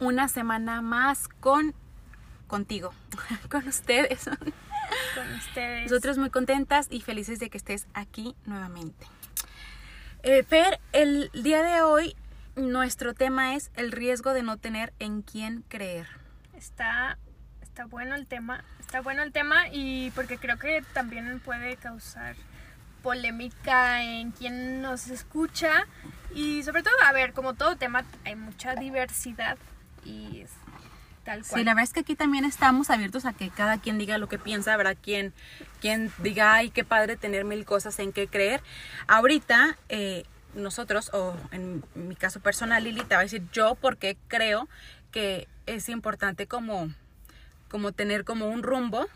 una semana más con contigo, con ustedes. Con ustedes. Nosotros muy contentas y felices de que estés aquí nuevamente. Eh, Fer, el día de hoy nuestro tema es el riesgo de no tener en quién creer. Está, está bueno el tema, está bueno el tema y porque creo que también puede causar polémica en quien nos escucha y sobre todo, a ver, como todo tema hay mucha diversidad y es tal cual. Sí, la verdad es que aquí también estamos abiertos a que cada quien diga lo que piensa, habrá quien, quien diga, ay, qué padre tener mil cosas en qué creer. Ahorita, eh, nosotros, o en mi caso personal, Lili, te va a decir yo porque creo que es importante como, como tener como un rumbo.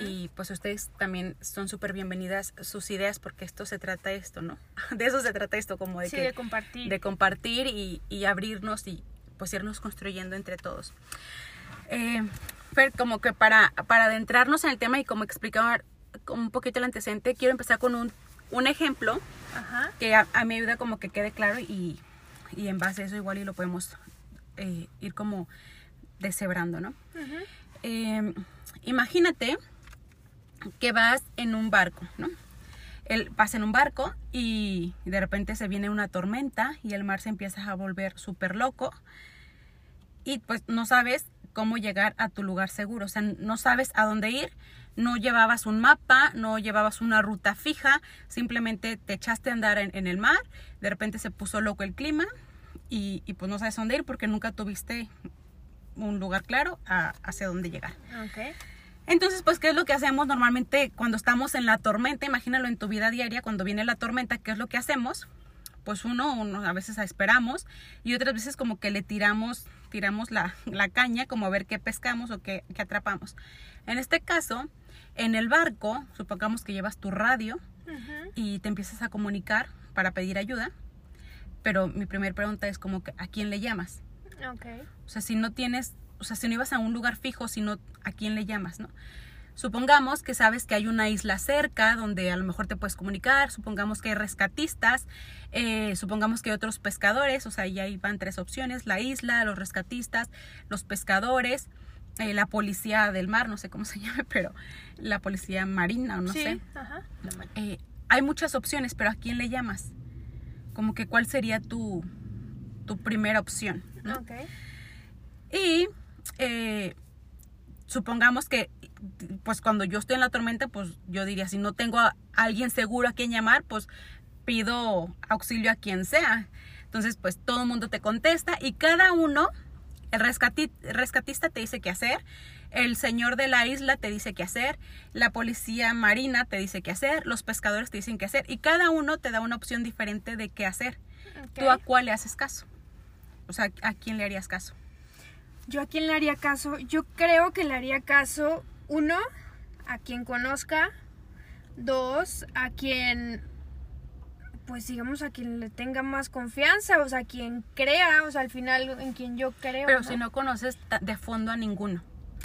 Y pues ustedes también son súper bienvenidas sus ideas porque esto se trata esto, ¿no? De eso se trata esto, como de Sí, que de compartir. de compartir y, y abrirnos y pues irnos construyendo entre todos. Eh, Fer, como que para, para adentrarnos en el tema y como explicar un poquito el antecedente, quiero empezar con un, un ejemplo Ajá. que a, a mí ayuda como que quede claro y, y en base a eso igual y lo podemos eh, ir como deshebrando, ¿no? Eh, imagínate que vas en un barco, ¿no? El, vas en un barco y de repente se viene una tormenta y el mar se empieza a volver súper loco. Y pues no sabes cómo llegar a tu lugar seguro, o sea, no sabes a dónde ir, no llevabas un mapa, no llevabas una ruta fija, simplemente te echaste a andar en, el mar, de repente se puso loco el clima y, pues no sabes dónde ir porque nunca tuviste un lugar claro a- hacia dónde llegar. Entonces, pues, ¿qué es lo que hacemos normalmente cuando estamos en la tormenta? Imagínalo en tu vida diaria, cuando viene la tormenta, ¿qué es lo que hacemos? Pues uno, uno a veces esperamos y otras veces como que le tiramos, tiramos la, la caña como a ver qué pescamos o qué, qué atrapamos. En este caso, en el barco, supongamos que llevas tu radio Ujú. y te empiezas a comunicar para pedir ayuda, pero mi primera pregunta es como que, ¿a quién le llamas? Ok. O sea, si no tienes, o sea, si no ibas a un lugar fijo, sino a quién le llamas, ¿no? Supongamos que sabes que hay una isla cerca donde a lo mejor te puedes comunicar, supongamos que hay rescatistas, eh, supongamos que hay otros pescadores, o sea, ya ahí van tres opciones, la isla, los rescatistas, los pescadores, eh, la policía del mar, no sé cómo se llame, pero la policía marina o no sí. sé. Ajá. Eh, hay muchas opciones, pero ¿a quién le llamas? Como que cuál sería tu, tu primera opción, ¿no? Ok. Y eh, supongamos que, pues cuando yo estoy en la tormenta, pues yo diría, si no tengo a alguien seguro a quien llamar, pues pido auxilio a quien sea. Entonces, pues todo el mundo te contesta y cada uno, el rescati- rescatista te dice qué hacer, el señor de la isla te dice qué hacer, la policía marina te dice qué hacer, los pescadores te dicen qué hacer y cada uno te da una opción diferente de qué hacer. ¿Tú a cuál le haces caso? O sea, ¿a quién le harías caso? Yo a quién le haría caso? Yo creo que le haría caso, uno, a quien conozca, dos, a quien, pues digamos, a quien le tenga más confianza, o sea, a quien crea, o sea, al final en quien yo creo. Pero si no conoces de fondo a ninguno.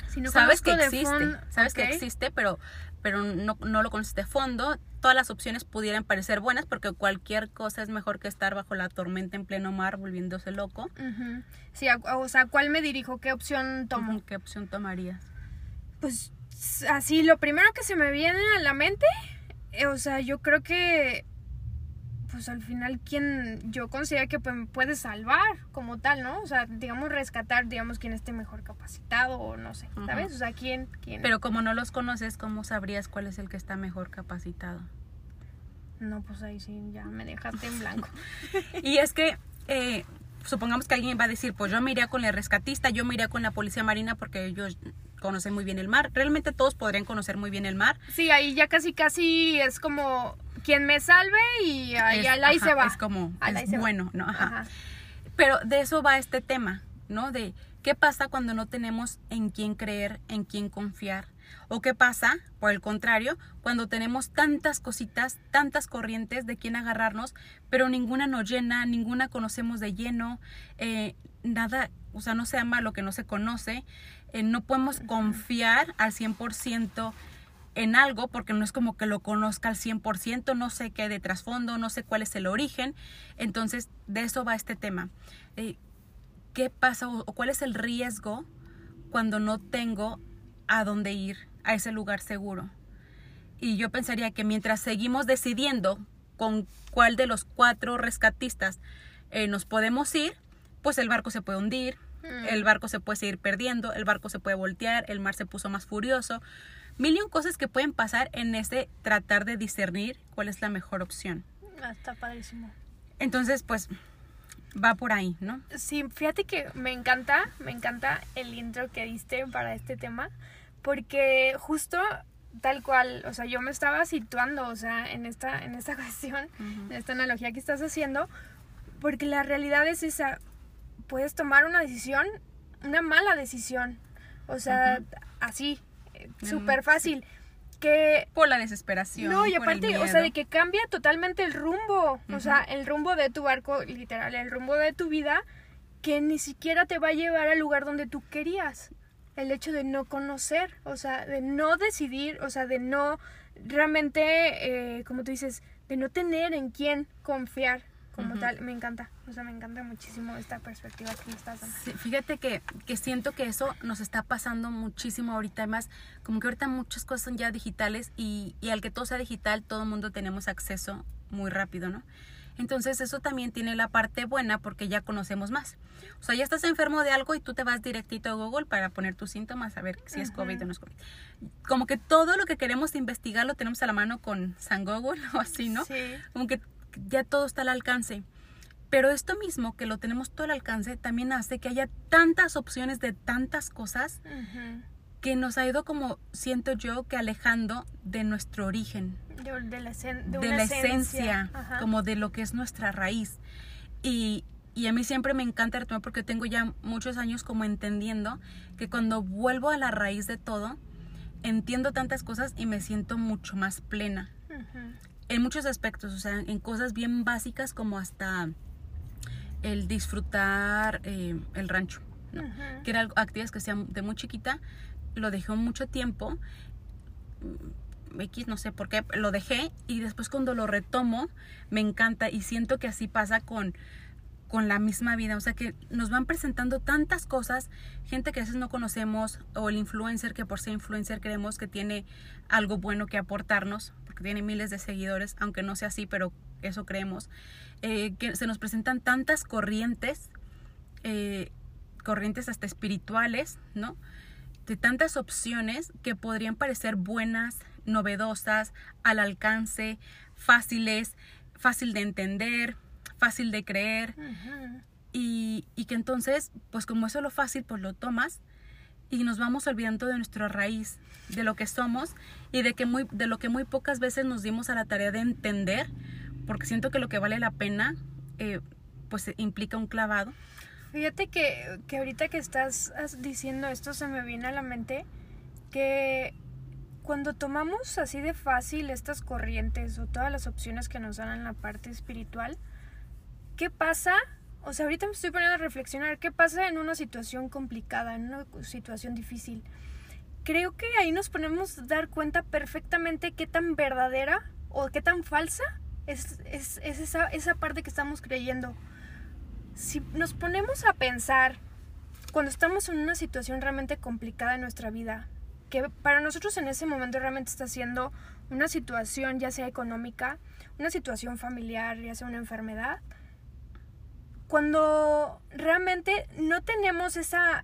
Si no sabes que existe, sabes que existe, pero, pero no, no lo conoces de fondo. Todas las opciones pudieran parecer buenas porque cualquier cosa es mejor que estar bajo la tormenta en pleno mar volviéndose loco. Sí, o sea, ¿a ¿cuál me dirijo? ¿Qué opción tomo? ¿Qué opción tomarías? Pues así, lo primero que se me viene a la mente, eh, o sea, yo creo que, pues al final, quien yo considero que pues, puede salvar como tal, ¿no? O sea, digamos, rescatar, digamos, quien esté mejor capacitado o no sé, ¿sabes? O sea, quién, quién. Pero como no los conoces, ¿cómo sabrías cuál es el que está mejor capacitado? No, pues ahí sí, ya me dejaste en blanco. Y es que, eh, supongamos que alguien va a decir, pues yo me iría con el rescatista, yo me iría con la policía marina porque ellos conocen muy bien el mar. Realmente todos podrían conocer muy bien el mar. Sí, ahí ya casi, casi es como quien me salve y ahí, ahí se va. Es como, Al ahí es se va. bueno, ¿no? Ajá. Ajá. Pero de eso va este tema, ¿no? De ¿Qué pasa cuando no tenemos en quién creer, en quién confiar? ¿O qué pasa, por el contrario, cuando tenemos tantas cositas, tantas corrientes de quién agarrarnos, pero ninguna nos llena, ninguna conocemos de lleno, eh, nada, o sea, no se ama lo que no se conoce, eh, no podemos confiar al 100% en algo porque no es como que lo conozca al 100%, no sé qué de trasfondo, no sé cuál es el origen. Entonces, de eso va este tema. Eh, ¿Qué pasa o, cuál es el riesgo cuando no tengo a dónde ir, a ese lugar seguro? Y yo pensaría que mientras seguimos decidiendo con cuál de los cuatro rescatistas eh, nos podemos ir, pues el barco se puede hundir. El barco se puede seguir perdiendo, el barco se puede voltear, el mar se puso más furioso mil y un cosas que pueden pasar en ese tratar de discernir cuál es la mejor opción. Ah, está padrísimo. Entonces, pues va por ahí, ¿no? Sí, fíjate que me encanta, me encanta el intro que diste para este tema, porque justo tal cual, o sea, yo me estaba situando, o sea, en esta, en esta cuestión, en esta analogía que estás haciendo, porque la realidad es esa, puedes tomar una decisión, una mala decisión, o sea, así, súper fácil. Que, por la desesperación. No, y aparte, o sea, de que cambia totalmente el rumbo. O sea, el rumbo de tu barco, literal, el rumbo de tu vida, que ni siquiera te va a llevar al lugar donde tú querías. El hecho de no conocer, o sea, de no decidir, o sea, de no realmente, eh, como tú dices, de no tener en quién confiar como tal, me encanta, o sea, me encanta muchísimo esta perspectiva que estás dando. fíjate que, que, siento que eso nos está pasando muchísimo ahorita, además, como que ahorita muchas cosas son ya digitales y, y al que todo sea digital, todo el mundo tenemos acceso muy rápido, ¿no? Entonces eso también tiene la parte buena porque ya conocemos más. O sea, ya estás enfermo de algo y tú te vas directito a Google para poner tus síntomas, a ver si es COVID o no es COVID. Como que todo lo que queremos investigar lo tenemos a la mano con San Google o así, ¿no? Sí. Como que ya todo está al alcance. Pero esto mismo, que lo tenemos todo al alcance, también hace que haya tantas opciones de tantas cosas que nos ha ido como, siento yo, que alejando de nuestro origen. De, la, esencia, como de lo que es nuestra raíz. Y, y a mí siempre me encanta tema porque tengo ya muchos años como entendiendo que cuando vuelvo a la raíz de todo, entiendo tantas cosas y me siento mucho más plena en muchos aspectos, o sea, en cosas bien básicas como hasta el disfrutar eh, el rancho, ¿no? que era actividades que hacía de muy chiquita, lo dejé mucho tiempo, mm, X, no sé por qué, lo dejé y después cuando lo retomo me encanta y siento que así pasa con con la misma vida, o sea que nos van presentando tantas cosas, gente que a veces no conocemos o el influencer que por ser influencer creemos que tiene algo bueno que aportarnos, tiene miles de seguidores, aunque no sea así, pero eso creemos, eh, que se nos presentan tantas corrientes, eh, corrientes hasta espirituales, ¿no? De tantas opciones que podrían parecer buenas, novedosas, al alcance, fáciles, fácil de entender, fácil de creer. y, y que entonces, pues como eso es lo fácil, pues lo tomas y nos vamos olvidando de nuestra raíz, de lo que somos y de, que muy, de lo que muy pocas veces nos dimos a la tarea de entender, porque siento que lo que vale la pena, eh, pues implica un clavado. Fíjate que, que ahorita que estás diciendo esto se me viene a la mente que cuando tomamos así de fácil estas corrientes o todas las opciones que nos dan en la parte espiritual, ¿qué pasa o sea, ahorita me estoy poniendo a reflexionar qué pasa en una situación complicada, en una situación difícil. Creo que ahí nos ponemos a dar cuenta perfectamente qué tan verdadera o qué tan falsa es, es, esa, esa parte que estamos creyendo. Si nos ponemos a pensar cuando estamos en una situación realmente complicada en nuestra vida, que para nosotros en ese momento realmente está siendo una situación ya sea económica, una situación familiar, ya sea una enfermedad, cuando realmente no tenemos esa,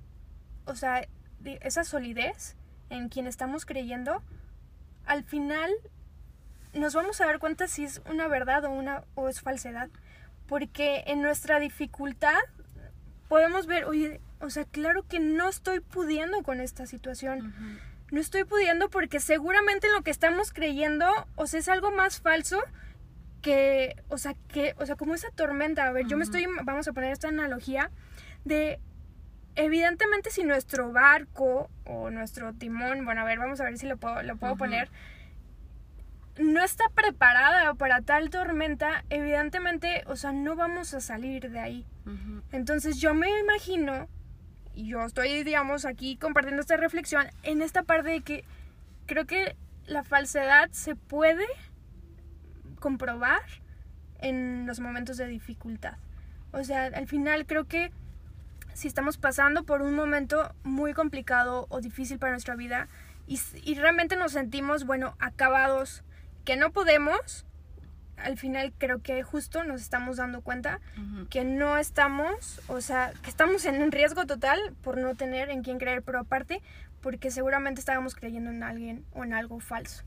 o sea, esa solidez en quien estamos creyendo, al final nos vamos a dar cuenta si es una verdad o, una, o es falsedad. Porque en nuestra dificultad podemos ver, oye, o sea, claro que no estoy pudiendo con esta situación. No estoy pudiendo porque seguramente lo que estamos creyendo, o sea, es algo más falso que, o sea, que, o sea, como esa tormenta, a ver, yo me estoy, vamos a poner esta analogía de evidentemente si nuestro barco o nuestro timón, bueno, a ver, vamos a ver si lo puedo, lo puedo poner, no está preparada para tal tormenta, evidentemente, o sea, no vamos a salir de ahí. Entonces yo me imagino, y yo estoy, digamos, aquí compartiendo esta reflexión, en esta parte de que creo que la falsedad se puede comprobar en los momentos de dificultad. O sea, al final creo que si estamos pasando por un momento muy complicado o difícil para nuestra vida y, realmente nos sentimos, bueno, acabados, que no podemos, al final creo que justo nos estamos dando cuenta Ujú. que no estamos, o sea, que estamos en un riesgo total por no tener en quién creer, pero aparte porque seguramente estábamos creyendo en alguien o en algo falso.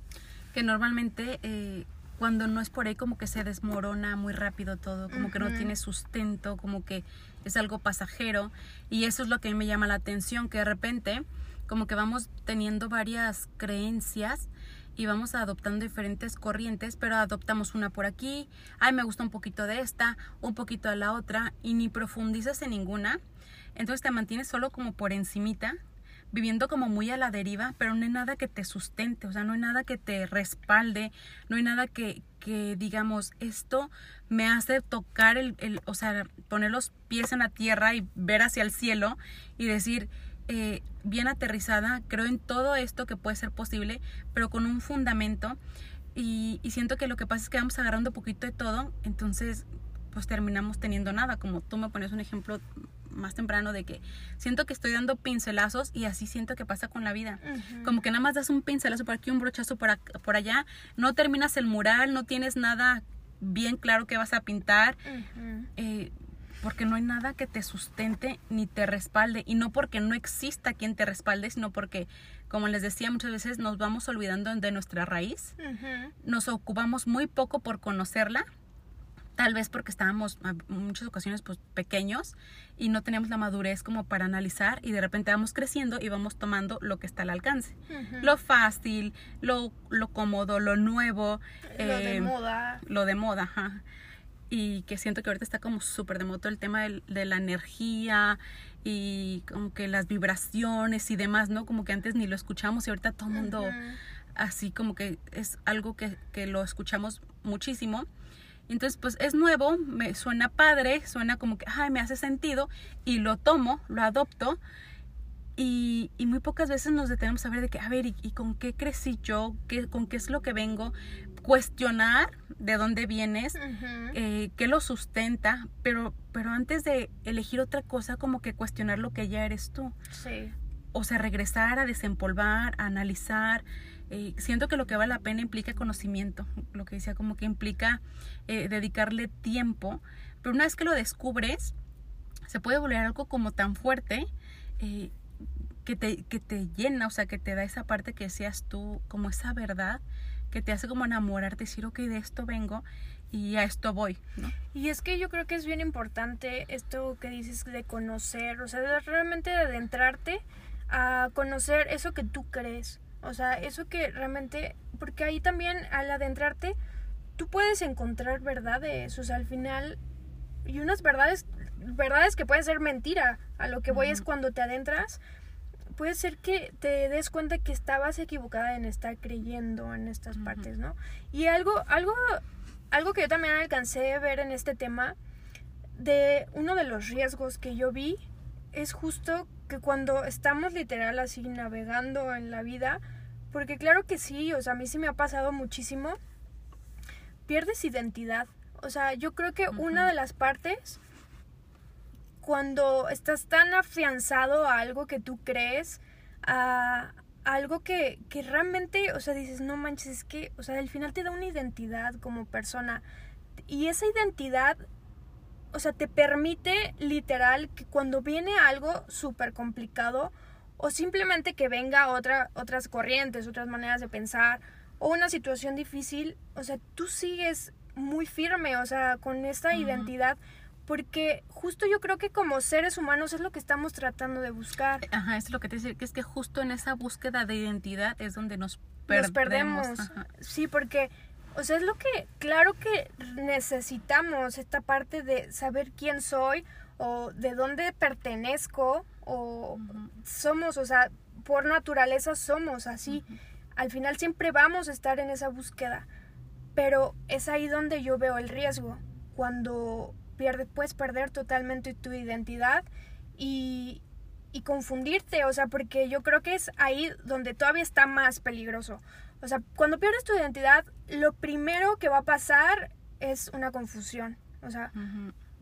que normalmente eh, cuando no es por ahí como que se desmorona muy rápido todo, como que no tiene sustento, como que es algo pasajero y eso es lo que a mí me llama la atención, que de repente como que vamos teniendo varias creencias y vamos adoptando diferentes corrientes, pero adoptamos una por aquí, ay me gusta un poquito de esta, un poquito de la otra y ni profundizas en ninguna, entonces te mantienes solo como por encimita viviendo como muy a la deriva, pero no hay nada que te sustente, o sea, no hay nada que te respalde, no hay nada que, que digamos, esto me hace tocar el, el, o sea, poner los pies en la tierra y ver hacia el cielo y decir, eh, bien aterrizada, creo en todo esto que puede ser posible, pero con un fundamento. Y, y siento que lo que pasa es que vamos agarrando poquito de todo, entonces pues terminamos teniendo nada, como tú me pones un ejemplo más temprano de que siento que estoy dando pincelazos y así siento que pasa con la vida. Como que nada más das un pincelazo por aquí, un brochazo por, ac- por allá, no terminas el mural, no tienes nada bien claro que vas a pintar, eh, porque no hay nada que te sustente ni te respalde. Y no porque no exista quien te respalde, sino porque, como les decía, muchas veces nos vamos olvidando de nuestra raíz, nos ocupamos muy poco por conocerla. Tal vez porque estábamos en muchas ocasiones pues pequeños y no teníamos la madurez como para analizar y de repente vamos creciendo y vamos tomando lo que está al alcance. Ujú. Lo fácil, lo, lo cómodo, lo nuevo, Lo de eh, moda. lo de moda, ajá. Y que siento que ahorita está como súper de moda el tema del- de, la energía y como que las vibraciones y demás, ¿no? Como que antes ni lo escuchamos y ahorita todo el mundo Ujú. así como que es algo que, que lo escuchamos muchísimo. Entonces, pues es nuevo, me suena padre, suena como que, ay, me hace sentido y lo tomo, lo adopto. Y, y muy pocas veces nos detenemos a ver de que, a ver, ¿y, y con qué crecí yo? ¿Qué, ¿Con qué es lo que vengo? Cuestionar de dónde vienes, eh, qué lo sustenta, pero, pero antes de elegir otra cosa, como que cuestionar lo que ya eres tú Sí. o sea, regresar a desempolvar, a analizar. Siento que lo que vale la pena implica conocimiento, lo que decía, como que implica eh, dedicarle tiempo, pero una vez que lo descubres, se puede volver algo como tan fuerte eh, que, te, que te llena, o sea, que te da esa parte que decías tú, como esa verdad, que te hace como enamorarte, decir, ok, de esto vengo y a esto voy. Y es que yo creo que es bien importante esto que dices de conocer, o sea, de realmente adentrarte a conocer eso que tú crees, o sea, eso que realmente, porque ahí también al adentrarte, tú puedes encontrar verdades, o sea, al final, y unas verdades, verdades que pueden ser mentira, a lo que voy es cuando te adentras, puede ser que te des cuenta que estabas equivocada en estar creyendo en estas partes, ¿no? Y algo, algo, algo que yo también alcancé a ver en este tema, de uno de los riesgos que yo vi, es justo que cuando estamos literal así navegando en la vida, porque claro que sí, o sea, a mí sí me ha pasado muchísimo, pierdes identidad. O sea, yo creo que una de las partes, cuando estás tan afianzado a algo que tú crees, a algo que, que realmente, o sea, dices, no manches, es que, o sea, al final te da una identidad como persona. Y esa identidad, o sea, te permite literal que cuando viene algo súper complicado, o simplemente que venga otra, otras corrientes, otras maneras de pensar, o una situación difícil, o sea, tú sigues muy firme, o sea, con esta identidad, porque justo yo creo que como seres humanos es lo que estamos tratando de buscar. Ajá, eso es lo que te decía, que es que justo en esa búsqueda de identidad es donde nos Nos perdemos. perdemos. Ajá. Sí, porque, o sea, es lo que, claro que necesitamos esta parte de saber quién soy o de dónde pertenezco o somos, o sea, por naturaleza somos así. Al final siempre vamos a estar en esa búsqueda, pero es ahí donde yo veo el riesgo, cuando pierde, puedes perder totalmente tu identidad y, y confundirte, o sea, porque yo creo que es ahí donde todavía está más peligroso. O sea, cuando pierdes tu identidad, lo primero que va a pasar es una confusión. O sea,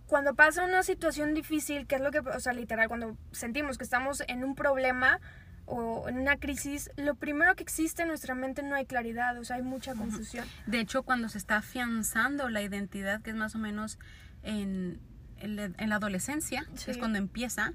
cuando pasa una situación difícil, que es lo que, o sea, literal, cuando sentimos que estamos en un problema o en una crisis, lo primero que existe en nuestra mente no hay claridad, o sea, hay mucha confusión. De hecho, cuando se está afianzando la identidad, que es más o menos en, en, la adolescencia, que es cuando empieza,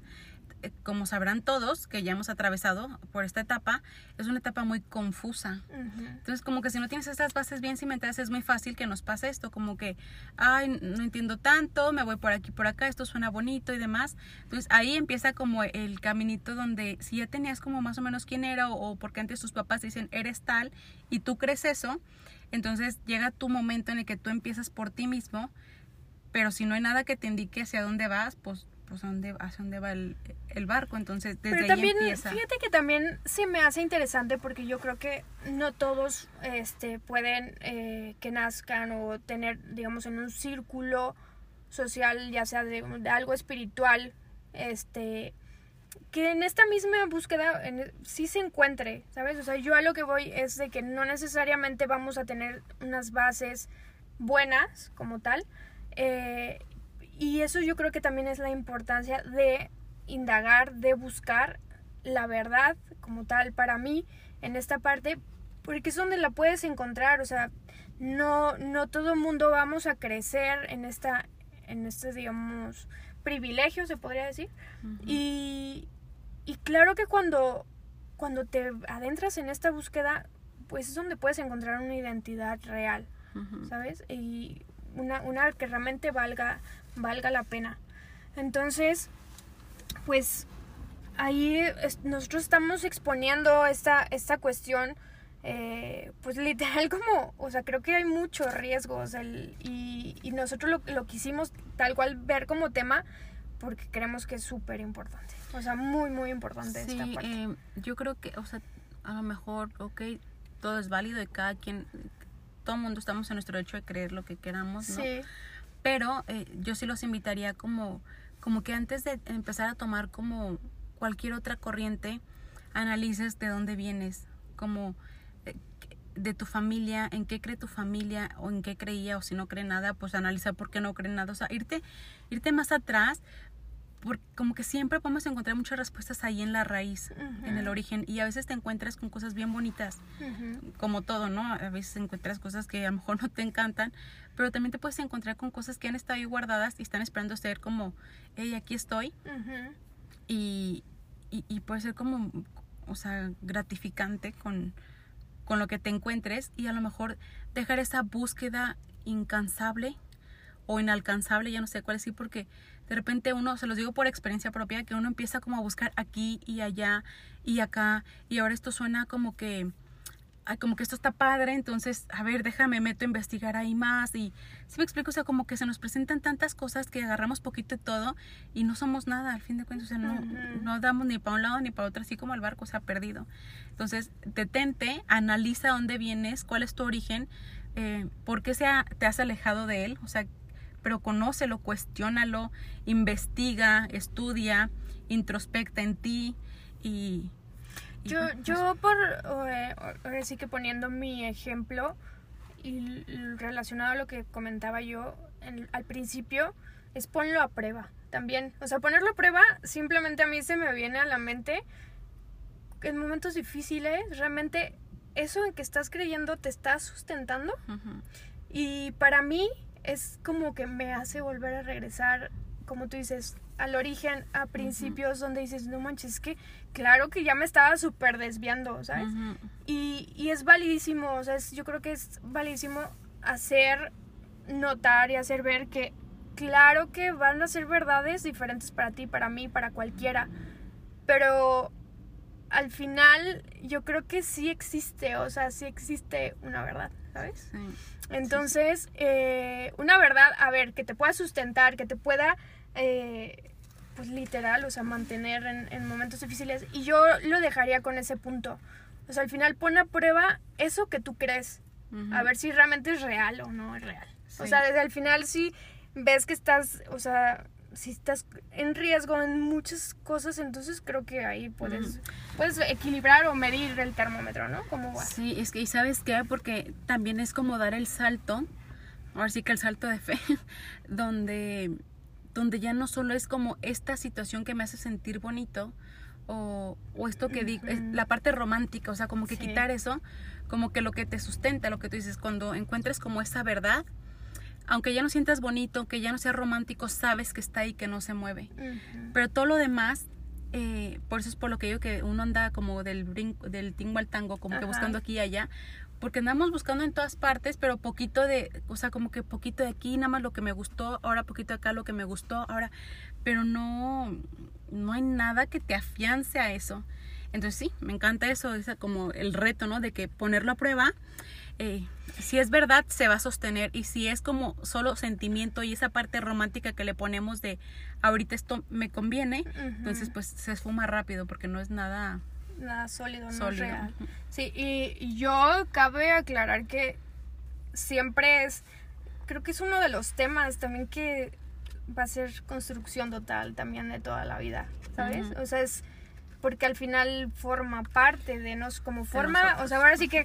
como sabrán todos que ya hemos atravesado por esta etapa, es una etapa muy confusa. Entonces, como que si no tienes estas bases bien cimentadas, es muy fácil que nos pase esto, como que, ay, no entiendo tanto, me voy por aquí, por acá, esto suena bonito y demás. Entonces, ahí empieza como el caminito donde si ya tenías como más o menos quién era o, o porque antes tus papás dicen, eres tal, y tú crees eso, entonces llega tu momento en el que tú empiezas por ti mismo, pero si no hay nada que te indique hacia dónde vas, pues pues dónde, hacia dónde va el, barco. Entonces, desde Pero también, Fíjate que también se me hace interesante porque yo creo que no todos este, pueden eh, que nazcan o tener, digamos, en un círculo social, ya sea de, algo espiritual, este que en esta misma búsqueda en, sí se encuentre, ¿sabes? O sea, yo a lo que voy es de que no necesariamente vamos a tener unas bases buenas como tal, eh, y eso yo creo que también es la importancia de indagar, de buscar la verdad como tal para mí en esta parte, porque es donde la puedes encontrar, o sea, no, no todo el mundo vamos a crecer en esta, en este, digamos, privilegio, se podría decir. y, y claro que cuando, cuando te adentras en esta búsqueda, pues es donde puedes encontrar una identidad real, ¿sabes? Y una, una que realmente valga, valga la pena. Entonces, pues ahí nosotros estamos exponiendo esta, esta cuestión, eh, pues literal como, o sea, creo que hay mucho riesgo, y, y, nosotros lo, lo, quisimos tal cual ver como tema porque creemos que es súper importante, o sea, muy, muy importante esta parte. Eh, yo creo que, o sea, a lo mejor, ok, todo es válido de cada quien, todo el mundo estamos en nuestro derecho de creer lo que queramos, ¿no? Sí. Pero eh, yo sí los invitaría como, como que antes de empezar a tomar como cualquier otra corriente, analices de dónde vienes, como eh, de tu familia, en qué cree tu familia o en qué creía o si no cree nada, pues analiza por qué no cree nada, o sea, irte, irte más atrás porque como que siempre podemos encontrar muchas respuestas ahí en la raíz, en el origen, y a veces te encuentras con cosas bien bonitas, como todo, ¿no? A veces encuentras cosas que a lo mejor no te encantan, pero también te puedes encontrar con cosas que han estado ahí guardadas y están esperando ser como, hey, aquí estoy, y, y, puede ser como, o sea, gratificante con, con lo que te encuentres y a lo mejor dejar esa búsqueda incansable o inalcanzable, ya no sé cuál es, sí, porque de repente uno, se los digo por experiencia propia, que uno empieza como a buscar aquí y allá y acá y ahora esto suena como que como que esto está padre, entonces, a ver, déjame, meto a investigar ahí más y si me explico, o sea, como que se nos presentan tantas cosas que agarramos poquito de todo y no somos nada, al fin de cuentas, o sea, no, no damos ni para un lado ni para otro, así como el barco se ha perdido. Entonces, detente, analiza dónde vienes, cuál es tu origen, eh, por qué se te has alejado de él, o sea, pero conócelo, cuestiónalo, investiga, estudia, introspecta en ti y... yo, yo por, eh, ahora sí que poniendo mi ejemplo y relacionado a lo que comentaba yo al principio, es ponlo a prueba también. O sea, ponerlo a prueba simplemente a mí se me viene a la mente en momentos difíciles, realmente eso en que estás creyendo te está sustentando. Y para mí es como que me hace volver a regresar, como tú dices, al origen, a principios donde dices, no manches, es que claro que ya me estaba súper desviando, ¿sabes? y, y, es validísimo, o sea, yo creo que es validísimo hacer notar y hacer ver que claro que van a ser verdades diferentes para ti, para mí, para cualquiera, pero al final yo creo que sí existe, o sea, sí existe una verdad, ¿sabes? Sí. Entonces, eh, una verdad, a ver, que te pueda sustentar, que te pueda, eh, pues literal, o sea, mantener en, en momentos difíciles. Y yo lo dejaría con ese punto. O sea, al final pone a prueba eso que tú crees. A ver si realmente es real o no es real. O Sí. sea, desde el final si ves que estás, o sea, si estás en riesgo en muchas cosas, entonces creo que ahí puedes, puedes equilibrar o medir el termómetro, ¿no? ¿Cómo va? Sí, es que, ¿y sabes qué? Porque también es como dar el salto, ahora sí que el salto de fe, donde, donde ya no solo es como esta situación que me hace sentir bonito, o, o esto que digo, la parte romántica, o sea, como que Sí. quitar eso, como que lo que te sustenta, lo que tú dices, cuando encuentres como esa verdad, aunque ya no sientas bonito, que ya no sea romántico, sabes que está ahí, que no se mueve. Pero todo lo demás, eh, por eso es por lo que digo que uno anda como del brinco, del tingo al tango, como que buscando aquí y allá, porque andamos buscando en todas partes, pero poquito de, o sea, como que poquito de aquí, nada más lo que me gustó, ahora poquito de acá lo que me gustó, ahora, pero no, no hay nada que te afiance a eso. Entonces sí, me encanta eso, esa como el reto, ¿no? De que ponerlo a prueba, eh, si es verdad, se va a sostener. Y si es como solo sentimiento y esa parte romántica que le ponemos de ahorita esto me conviene, entonces pues se esfuma rápido porque no es nada Nada sólido, no es real. Sí, y, yo cabe aclarar que siempre es, creo que es uno de los temas también que va a ser construcción total también de toda la vida, ¿sabes? O sea, es porque al final forma parte de nos, como forma, o sea, ahora sí que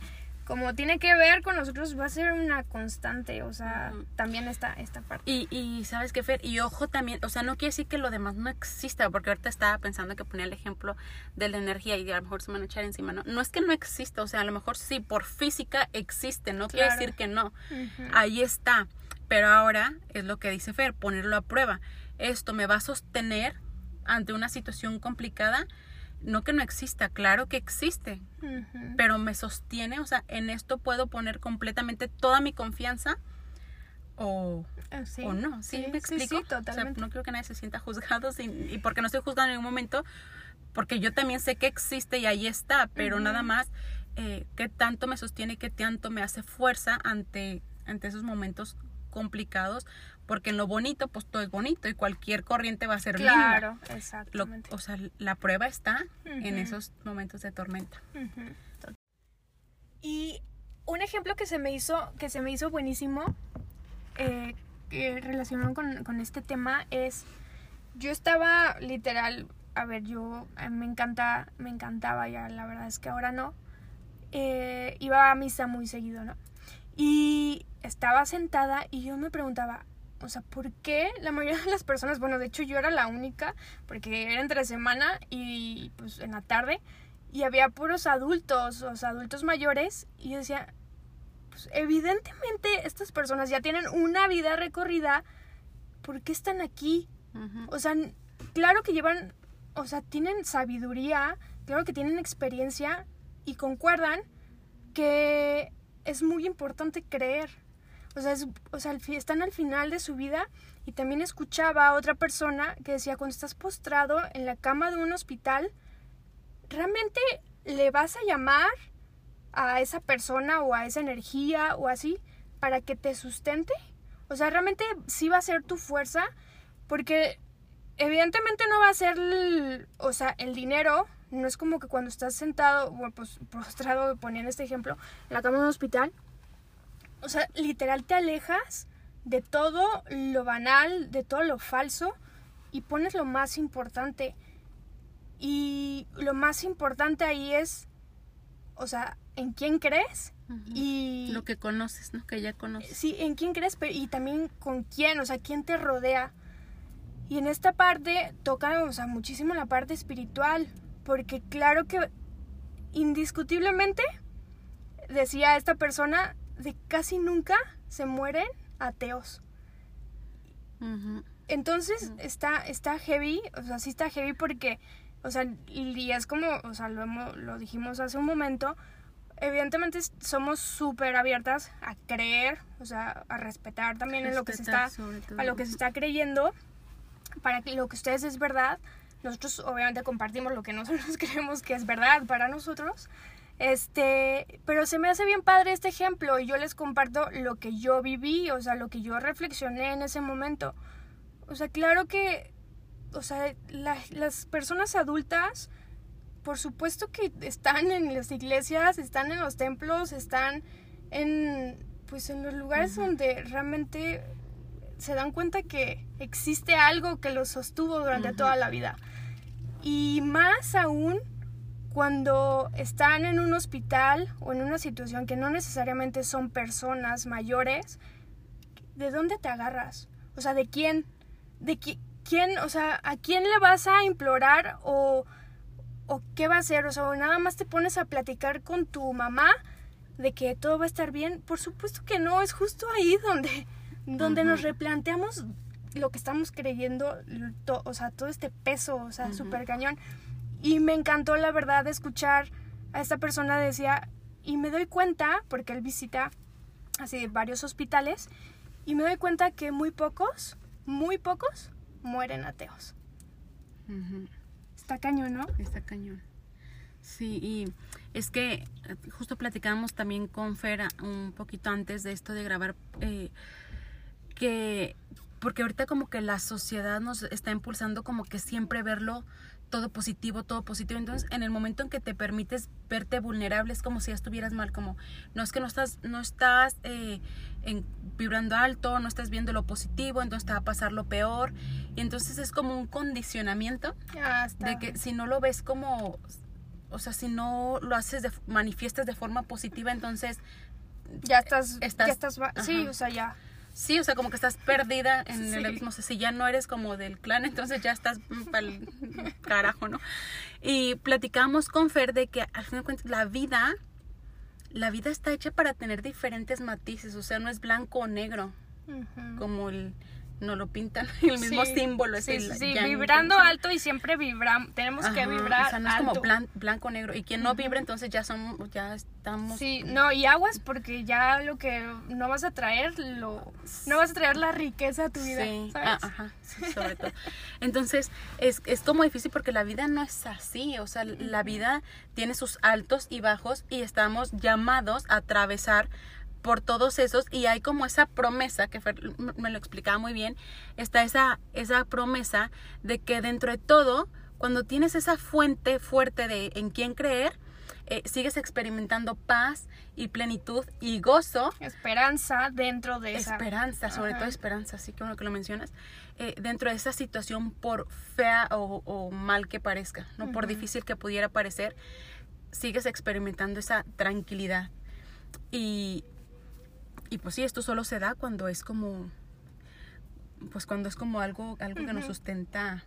como tiene que ver con nosotros va a ser una constante, o sea, también esta, esta parte. Y, y sabes qué, Fer, y ojo también, o sea, no quiere decir que lo demás no exista, porque ahorita estaba pensando que ponía el ejemplo de la energía y a lo mejor se me van a echar encima, ¿no? No es que no exista, o sea, a lo mejor sí, por física existe, no quiere decir que no. Ahí está. Pero ahora es lo que dice Fer, ponerlo a prueba. Esto me va a sostener ante una situación complicada. No que no exista, claro que existe, pero me sostiene, o sea, en esto puedo poner completamente toda mi confianza o, Ah, sí. o no. ¿Sí, me sí, explico? sí, totalmente. O sea, no creo que nadie se sienta juzgado sin- y porque no estoy juzgando en ningún momento, porque yo también sé que existe y ahí está, pero nada más eh, qué tanto me sostiene y qué tanto me hace fuerza ante, ante esos momentos complicados, porque en lo bonito, pues todo es bonito y cualquier corriente va a ser linda. Claro, Lo- exactamente. o sea, la prueba está en Ujú. esos momentos de tormenta. Y un ejemplo que se me hizo, que se me hizo buenísimo, eh, que relacionado con, con este tema, es yo estaba literal, a ver, yo eh, me encanta, me encantaba ya, la verdad es que ahora no. eh, iba a misa muy seguido, ¿no? Y estaba sentada y yo me preguntaba, o sea, ¿por qué la mayoría de las personas, bueno, de hecho yo era la única, porque era entre semana y pues en la tarde, y había puros adultos, o sea, adultos mayores, y yo decía, pues evidentemente estas personas ya tienen una vida recorrida, ¿por qué están aquí? O sea, claro que llevan, o sea, tienen sabiduría, claro que tienen experiencia y concuerdan que es muy importante creer. O sea, es- o sea, están al final de su vida y también escuchaba a otra persona que decía, cuando estás postrado en la cama de un hospital, ¿realmente le vas a llamar a esa persona o a esa energía o así para que te sustente? O sea, realmente sí va a ser tu fuerza porque evidentemente no va a ser, el, o sea, el dinero. No es como que cuando estás sentado, bueno, pues postrado, poniendo este ejemplo, en la cama de un hospital. O sea, literal te alejas de todo lo banal, de todo lo falso y pones lo más importante. Y lo más importante ahí es, o sea, en quién crees y Lo que conoces, ¿no? Que ya conoces. Sí, en quién crees pero, y también con quién, o sea, quién te rodea. Y en esta parte toca, o sea, muchísimo la parte espiritual, porque claro que indiscutiblemente, decía esta persona, de casi nunca se mueren ateos. Entonces está, está heavy, o sea, sí está heavy porque, o sea, y es como, o sea, lo, hemos- lo dijimos hace un momento, evidentemente somos súper abiertas a creer, o sea, a respetar también en lo que se Respetar está, a lo que se está creyendo, para que lo que ustedes es verdad, nosotros obviamente compartimos lo que nosotros creemos que es verdad para nosotros, este, pero se me hace bien padre este ejemplo y yo les comparto lo que yo viví, o sea, lo que yo reflexioné en ese momento. O sea, claro que o sea, las personas adultas, por supuesto que están en las iglesias, están en los templos, están en, pues en los lugares donde realmente se dan cuenta que existe algo que los sostuvo durante toda la vida. Y más aún cuando están en un hospital o en una situación que no necesariamente son personas mayores, ¿de dónde te agarras? O sea, ¿de quién? ¿De quién? O sea, ¿a quién le vas a implorar o, o qué va a hacer? O sea, nada más te pones a platicar con tu mamá de que todo va a estar bien. Por supuesto que no, es justo ahí donde, donde nos replanteamos lo que estamos creyendo, o sea, todo este peso, o sea, súper cañón. Y me encantó, la verdad, escuchar a esta persona decía, y me doy cuenta, porque él visita así varios hospitales, y me doy cuenta que muy pocos, muy pocos, mueren ateos. Está cañón, ¿no? Está cañón. Sí, y es que eh, justo platicamos también con Fera un poquito antes de esto de grabar, eh, que porque ahorita como que la sociedad nos está impulsando como que siempre verlo todo positivo, todo positivo. Entonces, en el momento en que te permites verte vulnerable, es como si ya estuvieras mal, como no es que no estás, no estás eh, vibrando alto, no estás viendo lo positivo, entonces te va a pasar lo peor. Y entonces es como un condicionamiento de que si no lo ves como, o sea, si no lo haces, de, manifiestas de forma positiva, entonces ya estás, estás ya estás, sí, o sea, ya Sí, o sea, como que estás perdida en el abismo. O sea, si ya no eres como del clan, entonces ya estás para el carajo, ¿no? Y platicamos con Fer de que al fin de cuentas la vida, la vida está hecha para tener diferentes matices. O sea, no es blanco o negro. Como el no lo pintan el mismo símbolo es sí, sí, vibrando alto y siempre vibramos tenemos que vibrar o sea no es como blanco negro y quien no vibra entonces ya son ya estamos sí no y aguas porque ya lo que no vas a traer lo no vas a traer la riqueza a tu vida sí. ¿sabes? Ah, ajá sobre todo entonces es, es como difícil porque la vida no es así o sea la vida tiene sus altos y bajos y estamos llamados a atravesar por todos esos y hay como esa promesa que me lo explicaba muy bien, está esa, esa promesa de que dentro de todo, cuando tienes esa fuente fuerte de en quién creer, eh, sigues experimentando paz y plenitud y gozo. Esperanza dentro de esa. Esperanza, sobre todo esperanza, así que bueno que lo mencionas. Eh, dentro de esa situación, por fea o, mal que parezca, no por difícil que pudiera parecer, sigues experimentando esa tranquilidad. Y, y pues sí, esto solo se da cuando es como pues cuando es como algo algo que nos sustenta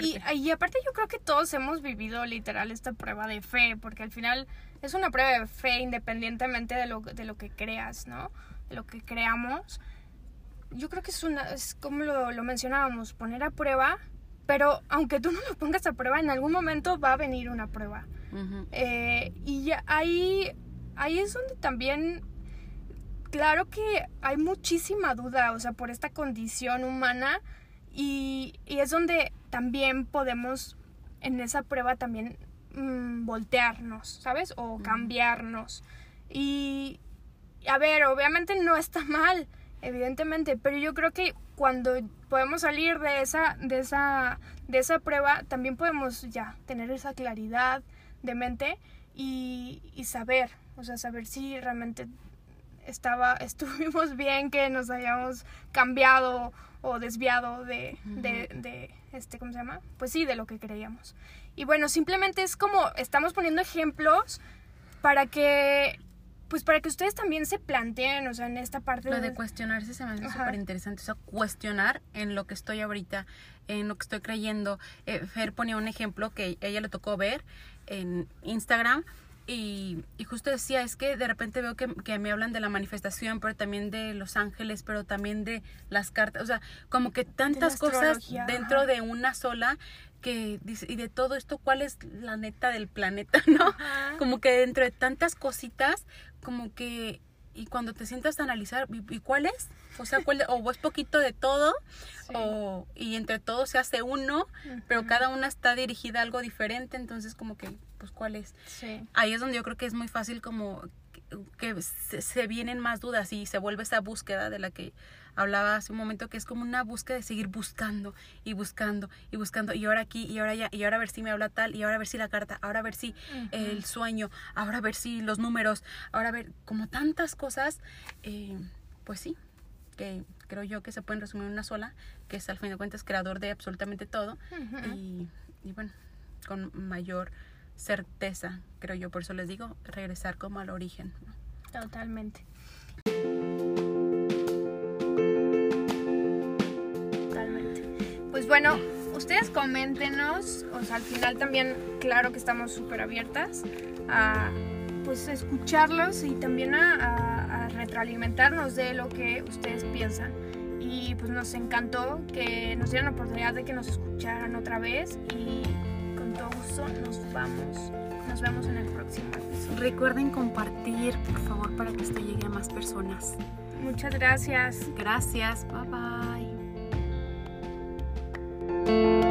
y, y, aparte yo creo que todos hemos vivido literal esta prueba de fe porque al final es una prueba de fe independientemente de lo, de lo que creas no de lo que creamos. Yo creo que es una es como lo, lo mencionábamos poner a prueba pero aunque tú no lo pongas a prueba en algún momento va a venir una prueba. Eh, y ahí ahí es donde también claro que hay muchísima duda, o sea, por esta condición humana y, es donde también podemos en esa prueba también mm, voltearnos, ¿sabes? O cambiarnos. Y, a ver, obviamente no está mal, evidentemente, pero yo creo que cuando podemos salir de esa, de esa, de esa prueba, también podemos ya tener esa claridad de mente y, y saber, o sea, saber si realmente estaba, estuvimos bien que nos hayamos cambiado o desviado de, de, de, este, ¿cómo se llama? Pues sí, de lo que creíamos. Y bueno, simplemente es como, estamos poniendo ejemplos para que, pues para que ustedes también se planteen, o sea, en esta parte. Lo de, cuestionarse se me hace súper interesante, o sea, cuestionar en lo que estoy ahorita, en lo que estoy creyendo. Eh, Fer ponía un ejemplo que ella le tocó ver en Instagram y, justo decía, es que de repente veo que, me hablan de la manifestación, pero también de los ángeles, pero también de las cartas, o sea, como que tantas cosas dentro de una sola que dice, y de todo esto, ¿cuál es la neta del planeta, no? Como que dentro de tantas cositas, como que, y cuando te sientas a analizar, ¿y, cuál es? O sea, ¿cuál o es poquito de todo, o, y entre todos se hace uno, pero cada una está dirigida a algo diferente, entonces como que pues cuál es. Sí. Ahí es donde yo creo que es muy fácil como que se, se vienen más dudas y se vuelve esa búsqueda de la que hablaba hace un momento que es como una búsqueda de seguir buscando y buscando y buscando y ahora aquí y ahora allá y ahora a ver si me habla tal y ahora a ver si la carta, ahora a ver si el sueño, ahora a ver si los números, ahora a ver como tantas cosas, eh, pues sí, que creo yo que se pueden resumir en una sola, que es al fin de cuentas creador de absolutamente todo y, y bueno, con mayor certeza, creo yo, por eso les digo, regresar como al origen. Totalmente. Bueno, ustedes coméntenos, o sea, al final también, claro que estamos súper abiertas a pues escucharlos y también a, a- a retroalimentarnos de lo que ustedes piensan. Y pues nos encantó que nos dieran la oportunidad de que nos escucharan otra vez y con todo gusto nos vamos, nos vemos en el próximo episodio. Recuerden compartir, por favor, para que esto llegue a más personas. Muchas gracias. Gracias, bye bye. thank you